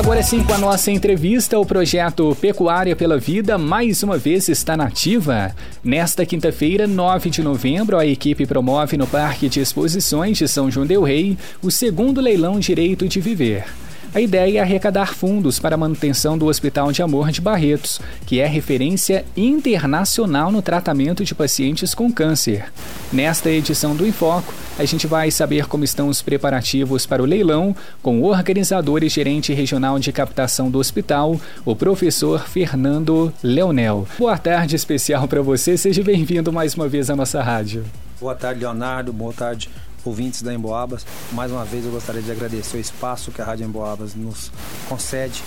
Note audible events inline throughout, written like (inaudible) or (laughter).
Agora sim, com a nossa entrevista, o projeto Pecuária pela Vida mais uma vez está nativa. Nesta quinta-feira, 9 de novembro, a equipe promove no Parque de Exposições de São João Del Rei o segundo leilão Direito de Viver. A ideia é arrecadar fundos para a manutenção do Hospital de Amor de Barretos, que é referência internacional no tratamento de pacientes com câncer. Nesta edição do Enfoco, a gente vai saber como estão os preparativos para o leilão com o organizador e gerente regional de captação do hospital, o professor Fernando Leonel. Boa tarde especial para você, seja bem-vindo mais uma vez à nossa rádio. Boa tarde, Leonardo. Boa tarde, ouvintes da Emboabas. Mais uma vez eu gostaria de agradecer o espaço que a Rádio Emboabas nos concede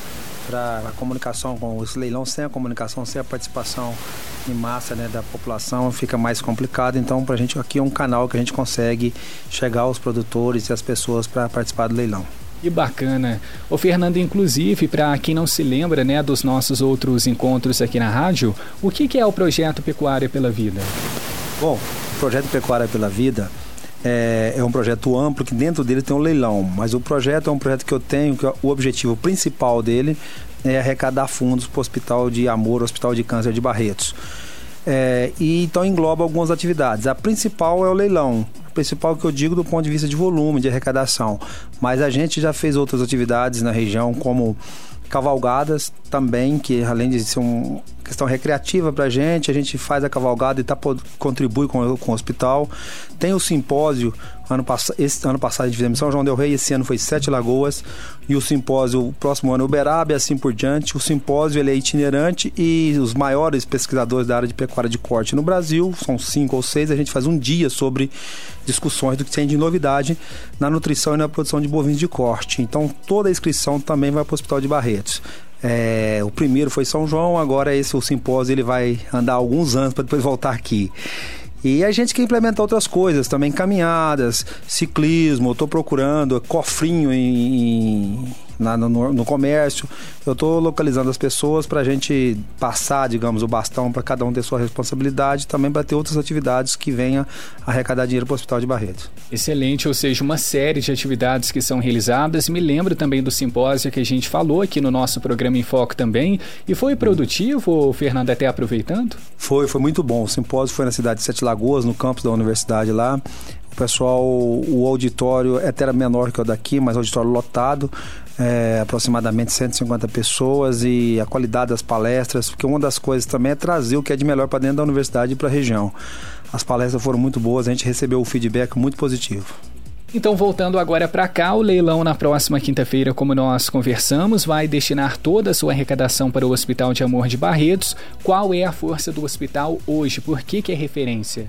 para a comunicação com esse leilão. Sem a comunicação, sem a participação em massa né, da população, fica mais complicado. Então, para a gente aqui é um canal que a gente consegue chegar aos produtores e às pessoas para participar do leilão. Que bacana. O Fernando, inclusive, para quem não se lembra né, dos nossos outros encontros aqui na rádio, o que, que é o projeto Pecuária pela Vida? Bom, o projeto Pecuária pela Vida é, é, um projeto amplo que dentro dele tem um leilão, mas o projeto é um projeto que eu tenho, que o objetivo principal dele é arrecadar fundos para o Hospital de Amor, Hospital de Câncer de Barretos. É, e então engloba algumas atividades. A principal é o leilão. Principal que eu digo do ponto de vista de volume, de arrecadação. Mas a gente já fez outras atividades na região, como cavalgadas também, que além de ser uma questão recreativa para a gente, a gente faz a cavalgada e tá, contribui com, com o hospital. Tem o simpósio, ano, esse ano passado a gente fizemos São João del Rei, esse ano foi Sete Lagoas, e o simpósio, o próximo ano, Uberaba e assim por diante. O simpósio ele é itinerante e os maiores pesquisadores da área de pecuária de corte no Brasil, são cinco ou seis, a gente faz um dia sobre discussões do que tem de novidade na nutrição e na produção de bovinos de corte. Então toda a inscrição também vai para o Hospital de Barretos. É, o primeiro foi São João, agora esse o simpósio ele vai andar alguns anos para depois voltar aqui. E a gente quer implementar outras coisas também, caminhadas, ciclismo, estou procurando cofrinho em, na, no, no, comércio. Eu estou localizando as pessoas para a gente passar, digamos, o bastão para cada um ter sua responsabilidade, também para ter outras atividades que venham arrecadar dinheiro para o Hospital de Barreto. Excelente, ou seja, uma série de atividades que são realizadas. Me lembro também do simpósio que a gente falou aqui no nosso programa em Foco também. E foi produtivo, Fernando, até aproveitando? Foi, foi muito bom. O simpósio foi na cidade de Sete Lagoas, no campus da universidade lá. O pessoal, o auditório até era menor que o daqui, mas auditório lotado é, aproximadamente 150 pessoas e a qualidade das palestras, porque uma das coisas também é trazer o que é de melhor para dentro da universidade e para a região. As palestras foram muito boas, a gente recebeu o feedback muito positivo. Então, voltando agora para cá, o leilão na próxima quinta-feira, como nós conversamos, vai destinar toda a sua arrecadação para o Hospital de Amor de Barretos. Qual é a força do hospital hoje? Por que, que é referência?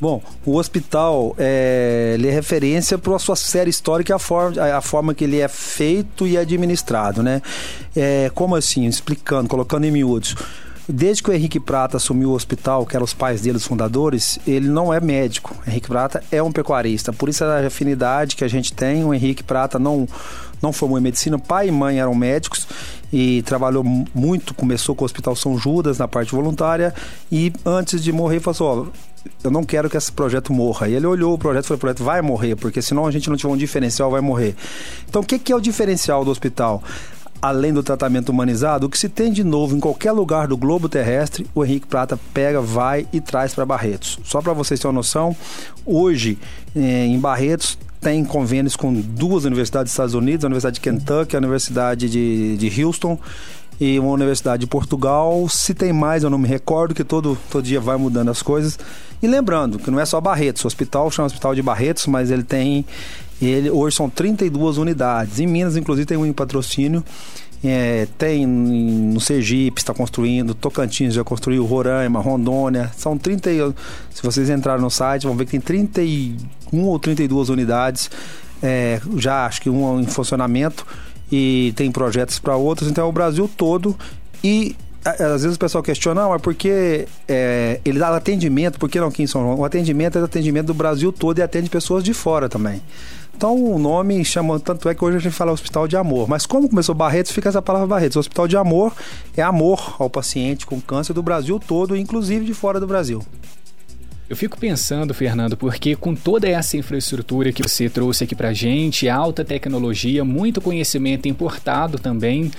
Bom, o hospital é, ele é referência para a sua série histórica a forma, a forma que ele é feito e administrado, né? É, como assim? Explicando, colocando em miúdos. Desde que o Henrique Prata assumiu o hospital, que eram os pais dele, os fundadores, ele não é médico. Henrique Prata é um pecuarista. Por isso a afinidade que a gente tem. O Henrique Prata não, não formou em medicina, pai e mãe eram médicos e trabalhou muito. Começou com o Hospital São Judas na parte voluntária e antes de morrer falou assim: ó, eu não quero que esse projeto morra. E ele olhou o projeto e falou: o projeto vai morrer, porque senão a gente não tiver um diferencial, vai morrer. Então, o que, que é o diferencial do hospital? além do tratamento humanizado, o que se tem de novo em qualquer lugar do globo terrestre, o Henrique Prata pega, vai e traz para Barretos. Só para vocês terem uma noção, hoje eh, em Barretos tem convênios com duas universidades dos Estados Unidos, a Universidade de Kentucky, a Universidade de, de Houston e uma universidade de Portugal. Se tem mais, eu não me recordo, que todo, todo dia vai mudando as coisas. E lembrando que não é só Barretos, o hospital chama Hospital de Barretos, mas ele tem. Ele, hoje são 32 unidades. Em Minas, inclusive, tem um em patrocínio. É, tem no Sergipe, está construindo, Tocantins já construiu, Roraima, Rondônia. São 30. Se vocês entrarem no site, vão ver que tem 31 ou 32 unidades. É, já acho que uma em funcionamento e tem projetos para outros. Então é o Brasil todo. E às vezes o pessoal questiona, não, é porque é, ele dá atendimento, por que não aqui em São João? O atendimento é atendimento do Brasil todo e atende pessoas de fora também. Então o nome chama, tanto é que hoje a gente fala Hospital de Amor. Mas como começou Barretos, fica essa palavra Barretos. O Hospital de Amor é amor ao paciente com câncer do Brasil todo, inclusive de fora do Brasil. Eu fico pensando, Fernando, porque com toda essa infraestrutura que você trouxe aqui pra gente, alta tecnologia, muito conhecimento importado também,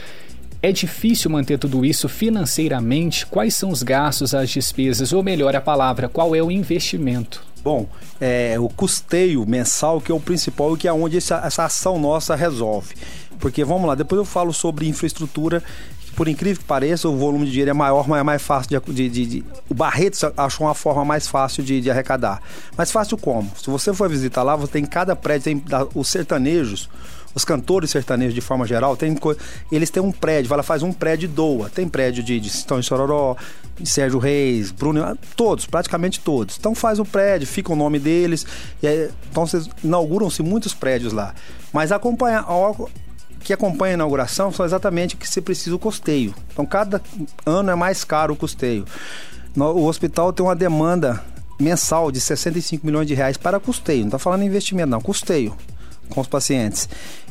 é difícil manter tudo isso financeiramente? Quais são os gastos, as despesas, ou melhor a palavra, qual é o investimento? Bom, é, o custeio mensal que é o principal e que é onde essa, essa ação nossa resolve. Porque vamos lá, depois eu falo sobre infraestrutura por incrível que pareça, o volume de dinheiro é maior, mas é mais fácil de. de, de, de o Barreto achou uma forma mais fácil de, de, arrecadar. Mais fácil como? Se você for visitar lá, você tem cada prédio, tem os sertanejos, os cantores sertanejos de forma geral, tem, eles têm um prédio, ela faz um prédio e doa. Tem prédio de, de Estão em Sororó, Sérgio Reis, Bruno, todos, praticamente todos. Então faz o prédio, fica o nome deles. Aí, então inauguram-se muitos prédios lá. Mas acompanha, que acompanha a inauguração são exatamente o que se precisa o custeio. Então, cada ano é mais caro o custeio. O hospital tem uma demanda mensal de 65 milhões de reais para custeio. Não está falando em investimento, não, custeio com os pacientes.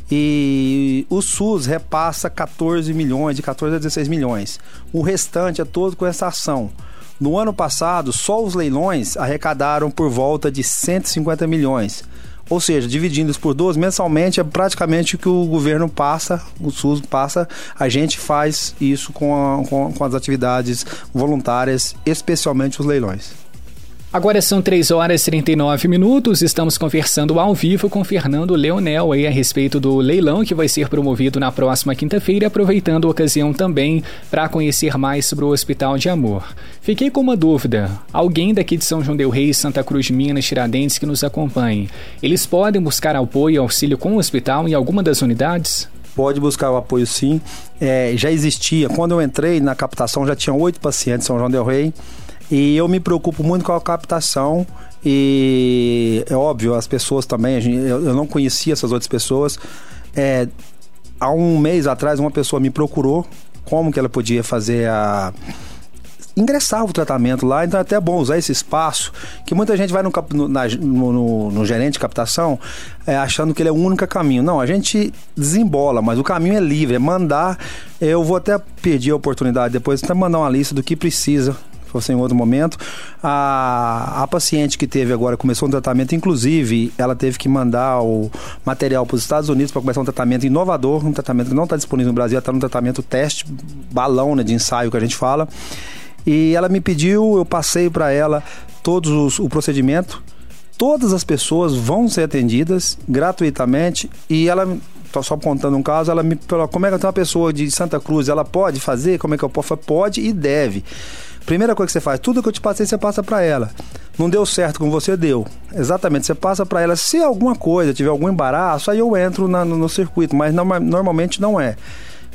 E o SUS repassa 14 milhões, de 14 a 16 milhões. O restante é todo com essa ação. No ano passado, só os leilões arrecadaram por volta de 150 milhões. Ou seja, dividindo por duas mensalmente é praticamente o que o governo passa, o SUS passa, a gente faz isso com, a, com, com as atividades voluntárias, especialmente os leilões. Agora são 3 horas e 39 minutos. Estamos conversando ao vivo com Fernando Leonel aí a respeito do leilão que vai ser promovido na próxima quinta-feira, aproveitando a ocasião também para conhecer mais sobre o Hospital de Amor. Fiquei com uma dúvida. Alguém daqui de São João del Rei, Santa Cruz Minas, Tiradentes que nos acompanhe, eles podem buscar apoio e auxílio com o hospital em alguma das unidades? pode buscar o apoio sim. É, já existia, quando eu entrei na captação, já tinha oito pacientes em São João Del Rei. E eu me preocupo muito com a captação e é óbvio, as pessoas também, eu não conhecia essas outras pessoas. É, há um mês atrás, uma pessoa me procurou como que ela podia fazer a ingressar o tratamento lá, então é até bom usar esse espaço, que muita gente vai no, no, no, no gerente de captação é, achando que ele é o único caminho. Não, a gente desembola, mas o caminho é livre, é mandar. Eu vou até pedir a oportunidade depois, até mandar uma lista do que precisa fosse em outro momento. A, a paciente que teve agora, começou um tratamento, inclusive, ela teve que mandar o material para os Estados Unidos para começar um tratamento inovador, um tratamento que não está disponível no Brasil, está no tratamento teste, balão né, de ensaio que a gente fala. E ela me pediu, eu passei para ela todos os, o procedimento. Todas as pessoas vão ser atendidas gratuitamente e ela só contando um caso, ela me falou, como é que uma pessoa de Santa Cruz, ela pode fazer? Como é que eu posso? Pode e deve. Primeira coisa que você faz, tudo que eu te passei, você passa para ela. Não deu certo com você, deu. Exatamente, você passa para ela. Se alguma coisa, tiver algum embaraço, aí eu entro na, no, no, circuito, mas não, normalmente não é.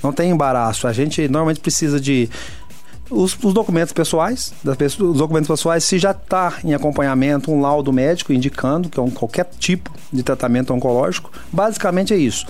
Não tem embaraço. A gente normalmente precisa de os, os, documentos pessoais, das pessoas, os documentos pessoais, se já está em acompanhamento um laudo médico indicando que é um, qualquer tipo de tratamento oncológico, basicamente é isso.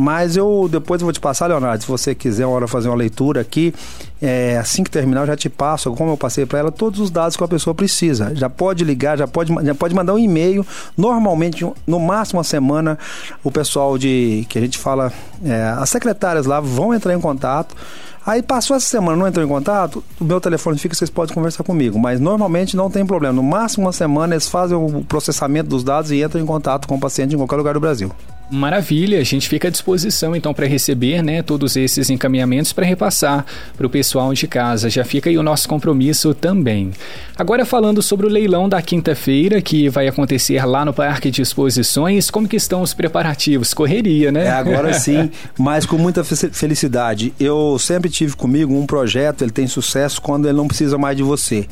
Mas eu depois eu vou te passar, Leonardo, se você quiser uma hora fazer uma leitura aqui, é, assim que terminar eu já te passo, como eu passei para ela, todos os dados que a pessoa precisa. Já pode ligar, já pode, já pode mandar um e-mail. Normalmente, no máximo uma semana, o pessoal de que a gente fala, é, as secretárias lá vão entrar em contato. Aí passou essa semana, não entrou em contato, o meu telefone fica, vocês podem conversar comigo. Mas normalmente não tem problema. No máximo uma semana eles fazem o processamento dos dados e entram em contato com o paciente em qualquer lugar do Brasil. Maravilha, a gente fica à disposição então para receber né, todos esses encaminhamentos para repassar para o pessoal de casa. Já fica aí o nosso compromisso também. Agora falando sobre o leilão da quinta-feira que vai acontecer lá no Parque de Exposições, como que estão os preparativos? Correria, né? É, agora (laughs) sim, mas com muita felicidade. Eu sempre tive comigo um projeto, ele tem sucesso quando ele não precisa mais de você.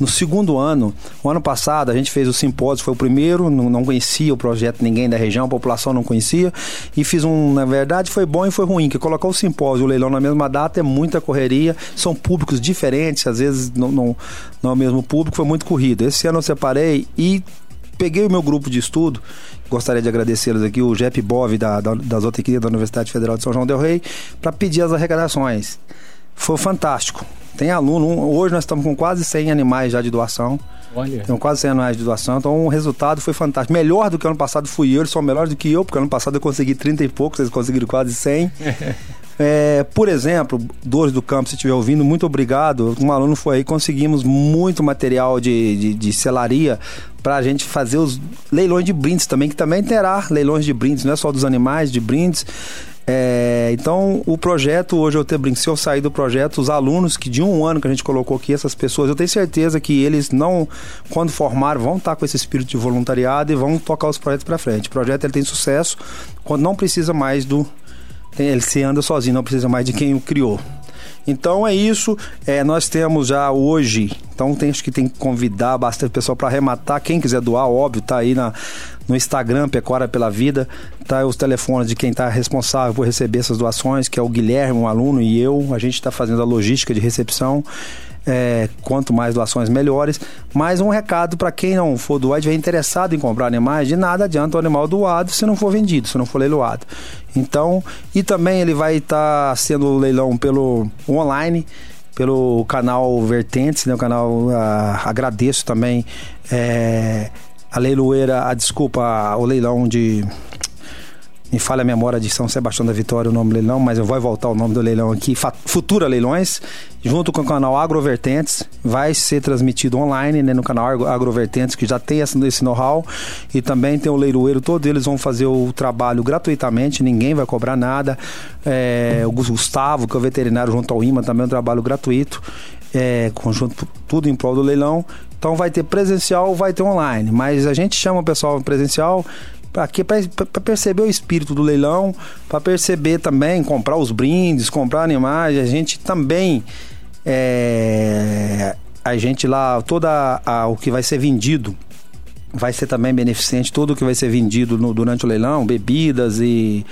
No segundo ano, o ano passado, a gente fez o simpósio, foi o primeiro, não, não conhecia o projeto ninguém da região, a população não conhecia, e fiz um, na verdade, foi bom e foi ruim, que colocar o simpósio e o leilão na mesma data é muita correria, são públicos diferentes, às vezes não, não, não é o mesmo público, foi muito corrido. Esse ano eu separei e peguei o meu grupo de estudo, gostaria de agradecê-los aqui, o JEP Bov, da, da, da da Universidade Federal de São João del Rei, para pedir as arrecadações. Foi fantástico. Tem aluno, hoje nós estamos com quase 100 animais já de doação. Olha. Tem quase 100 animais de doação, então o resultado foi fantástico. Melhor do que ano passado fui eu, eles são melhores do que eu, porque ano passado eu consegui 30 e poucos, eles conseguiram quase 100. (laughs) É, por exemplo, Dores do Campo, se estiver ouvindo, muito obrigado. Um aluno foi aí, conseguimos muito material de, de, de selaria para a gente fazer os leilões de brindes também, que também terá leilões de brindes, não é só dos animais, de brindes. É, então, o projeto, hoje eu te brinco, se eu sair do projeto, os alunos que de um ano que a gente colocou aqui, essas pessoas, eu tenho certeza que eles não, quando formar, vão estar com esse espírito de voluntariado e vão tocar os projetos para frente. O projeto ele tem sucesso quando não precisa mais do. Tem, ele se anda sozinho, não precisa mais de quem o criou. Então é isso. É, nós temos já hoje. Então tem, acho que tem que convidar bastante pessoal para arrematar. Quem quiser doar, óbvio, tá aí na, no Instagram, Pecuária pela Vida. Tá os telefones de quem está responsável por receber essas doações, que é o Guilherme, um aluno, e eu. A gente está fazendo a logística de recepção. É, quanto mais doações, melhores. Mais um recado para quem não for doar e estiver interessado em comprar animais, de nada adianta o animal doado se não for vendido, se não for leiloado. Então, e também ele vai estar tá sendo leilão pelo online, pelo canal Vertentes, né? O canal ah, agradeço também é, a leiloeira, a desculpa, o leilão de me falha a memória de São Sebastião da Vitória o nome do leilão, mas eu vou voltar o nome do leilão aqui, Futura Leilões, junto com o canal Agrovertentes, vai ser transmitido online né, no canal Agrovertentes, que já tem esse know-how, e também tem o leiloeiro, todos eles vão fazer o trabalho gratuitamente, ninguém vai cobrar nada. É, o Gustavo, que é o veterinário junto ao IMA, também é um trabalho gratuito, é, conjunto, tudo em prol do leilão. Então vai ter presencial, vai ter online, mas a gente chama o pessoal presencial para perceber o espírito do leilão, para perceber também, comprar os brindes, comprar animais, a gente também é, a gente lá, toda a, o que vai ser vendido vai ser também beneficente, tudo que vai ser vendido no, durante o leilão, bebidas e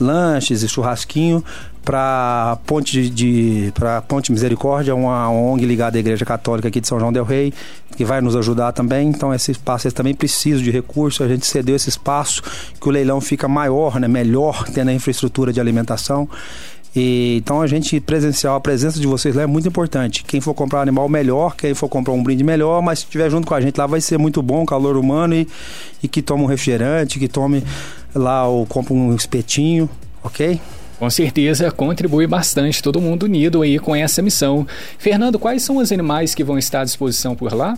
lanches e churrasquinho para Ponte de, para Ponte Misericórdia, uma ONG ligada à Igreja Católica aqui de São João del Rei, que vai nos ajudar também. Então esse espaço também precisa de recursos, a gente cedeu esse espaço que o leilão fica maior, né, melhor tendo a infraestrutura de alimentação. E, então a gente presencial, a presença de vocês lá é muito importante. Quem for comprar um animal melhor, quem for comprar um brinde melhor, mas se estiver junto com a gente lá vai ser muito bom, calor humano e, e que tome um refrigerante, que tome lá ou compre um espetinho, ok? Com certeza contribui bastante todo mundo unido aí com essa missão. Fernando, quais são os animais que vão estar à disposição por lá?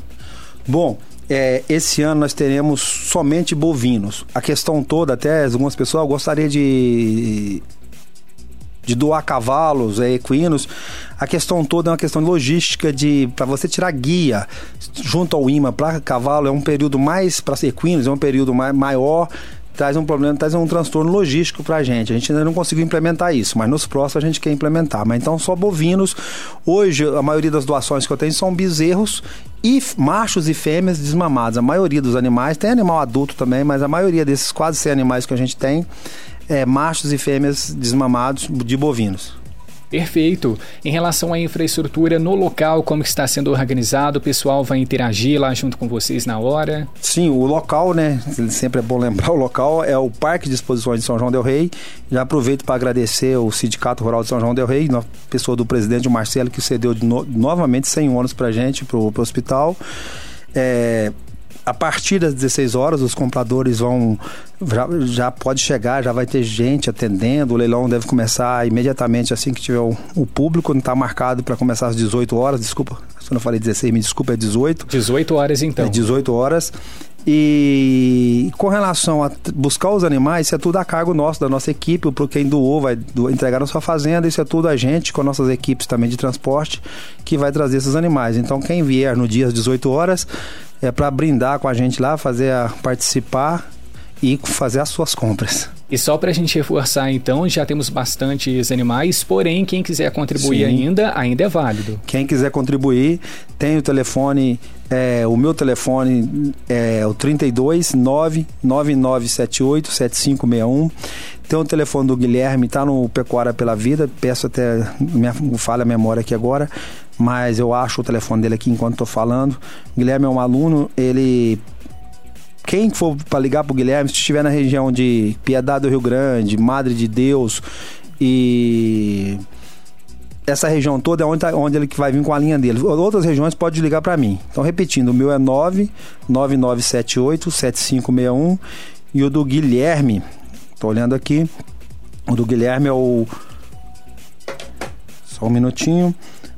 Bom, é, esse ano nós teremos somente bovinos. A questão toda, até algumas pessoas gostariam de de doar cavalos, é, equinos. A questão toda é uma questão de logística de para você tirar guia junto ao IMA para cavalo é um período mais para equinos é um período mais, maior traz um problema, traz um transtorno logístico para a gente. A gente ainda não conseguiu implementar isso, mas nos próximos a gente quer implementar. Mas então só bovinos. Hoje a maioria das doações que eu tenho são bezerros e machos e fêmeas desmamados. A maioria dos animais tem animal adulto também, mas a maioria desses quase 100 animais que a gente tem é machos e fêmeas desmamados de bovinos. Perfeito. Em relação à infraestrutura no local, como está sendo organizado, o pessoal vai interagir lá junto com vocês na hora? Sim, o local, né? Sempre é bom (laughs) lembrar o local é o Parque de Exposições de São João del Rei. Já aproveito para agradecer o Sindicato Rural de São João del Rei, na pessoa do presidente Marcelo que cedeu no, novamente 100 ônibus para gente para o hospital. É, a partir das 16 horas, os compradores vão. Já, já pode chegar, já vai ter gente atendendo. O leilão deve começar imediatamente assim que tiver o, o público. Não está marcado para começar às 18 horas. Desculpa, se eu não falei 16, me desculpa, é 18. 18 horas então. É 18 horas. E com relação a buscar os animais, isso é tudo a cargo nosso, da nossa equipe. Para quem doou, vai entregar na sua fazenda. Isso é tudo a gente, com nossas equipes também de transporte, que vai trazer esses animais. Então, quem vier no dia às 18 horas, é para brindar com a gente lá, fazer a, participar e fazer as suas compras. E só para a gente reforçar, então, já temos bastantes animais, porém, quem quiser contribuir Sim. ainda, ainda é válido. Quem quiser contribuir, tem o telefone, é, o meu telefone é o 32 99978 7561. Tem o telefone do Guilherme, tá no Pecuária pela Vida, peço até, minha, falha a memória aqui agora, mas eu acho o telefone dele aqui enquanto estou falando. O Guilherme é um aluno, ele quem for para ligar pro Guilherme, se estiver na região de Piedade do Rio Grande, Madre de Deus e essa região toda é onde, tá, onde ele vai vir com a linha dele. Outras regiões pode ligar para mim. Então, repetindo, o meu é 99978 7561 e o do Guilherme, tô olhando aqui, o do Guilherme é o Só um minutinho.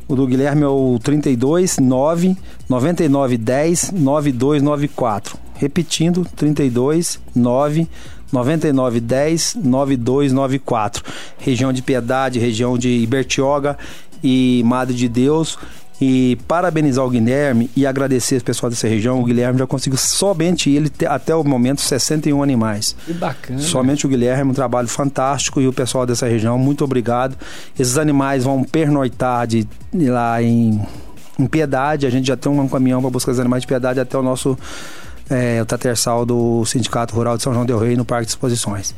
O do Guilherme é o 32 9 99 10 9294. Repetindo, 32 9 99 10 9294. Região de Piedade, região de Ibertioga e Madre de Deus e parabenizar o Guilherme e agradecer o pessoal dessa região. O Guilherme já conseguiu somente ele ter, até o momento 61 animais. Que bacana. Somente o Guilherme, um trabalho fantástico e o pessoal dessa região, muito obrigado. Esses animais vão pernoitar de, de lá em, em Piedade. A gente já tem um caminhão para buscar os animais de Piedade até o nosso é, o Tatersal do Sindicato Rural de São João del Rei no Parque de Exposições.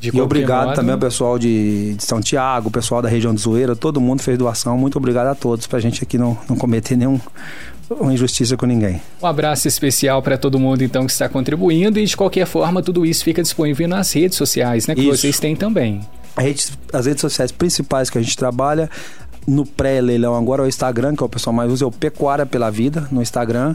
De e obrigado modo... também ao pessoal de, de, São Tiago, o pessoal da região de Zoeira, todo mundo fez doação. Muito obrigado a todos, para a gente aqui não, não cometer nenhum uma injustiça com ninguém. Um abraço especial para todo mundo então que está contribuindo e de qualquer forma tudo isso fica disponível nas redes sociais, né, que isso. vocês têm também. Rede, as redes sociais principais que a gente trabalha no pré-leilão agora é o Instagram, que é o pessoal mais usa, é o Pecuária pela Vida no Instagram.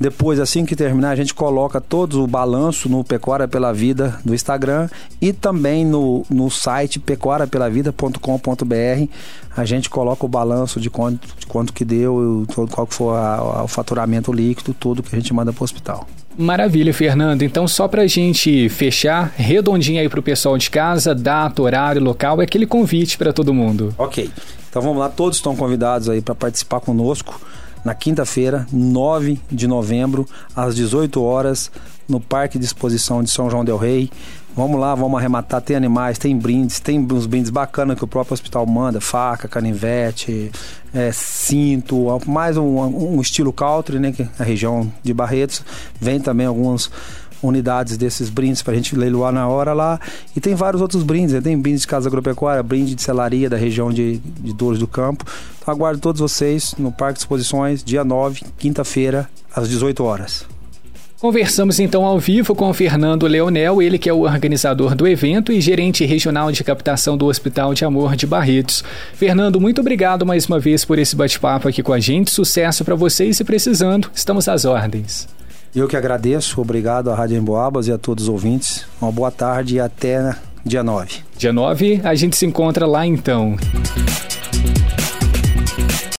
Depois, assim que terminar, a gente coloca todo o balanço no Pecuária pela Vida do Instagram e também no, no site pecuariapelavida.com.br. A gente coloca o balanço de quanto, de quanto que deu, qual que foi a, a, o faturamento líquido, tudo que a gente manda para o hospital. Maravilha, Fernando. Então, só para a gente fechar, redondinho aí para o pessoal de casa, data, horário, local, é aquele convite para todo mundo. Ok. Então vamos lá, todos estão convidados aí para participar conosco na quinta-feira, 9 de novembro, às 18 horas, no Parque de Exposição de São João Del Rei. Vamos lá, vamos arrematar. Tem animais, tem brindes, tem uns brindes bacanas que o próprio hospital manda: faca, canivete, é, cinto, mais um, um estilo country, né? Que é a região de Barretos. Vem também alguns unidades desses brindes para a gente leiloar na hora lá. E tem vários outros brindes, né? tem brindes de casa agropecuária, brinde de celaria da região de, de Dores do Campo. Aguardo todos vocês no Parque de Exposições, dia 9, quinta-feira, às 18 horas. Conversamos então ao vivo com o Fernando Leonel, ele que é o organizador do evento e gerente regional de captação do Hospital de Amor de Barretos. Fernando, muito obrigado mais uma vez por esse bate-papo aqui com a gente. Sucesso para vocês e precisando, estamos às ordens. Eu que agradeço, obrigado à Rádio Emboabas e a todos os ouvintes. Uma boa tarde e até dia 9. Dia 9, a gente se encontra lá então.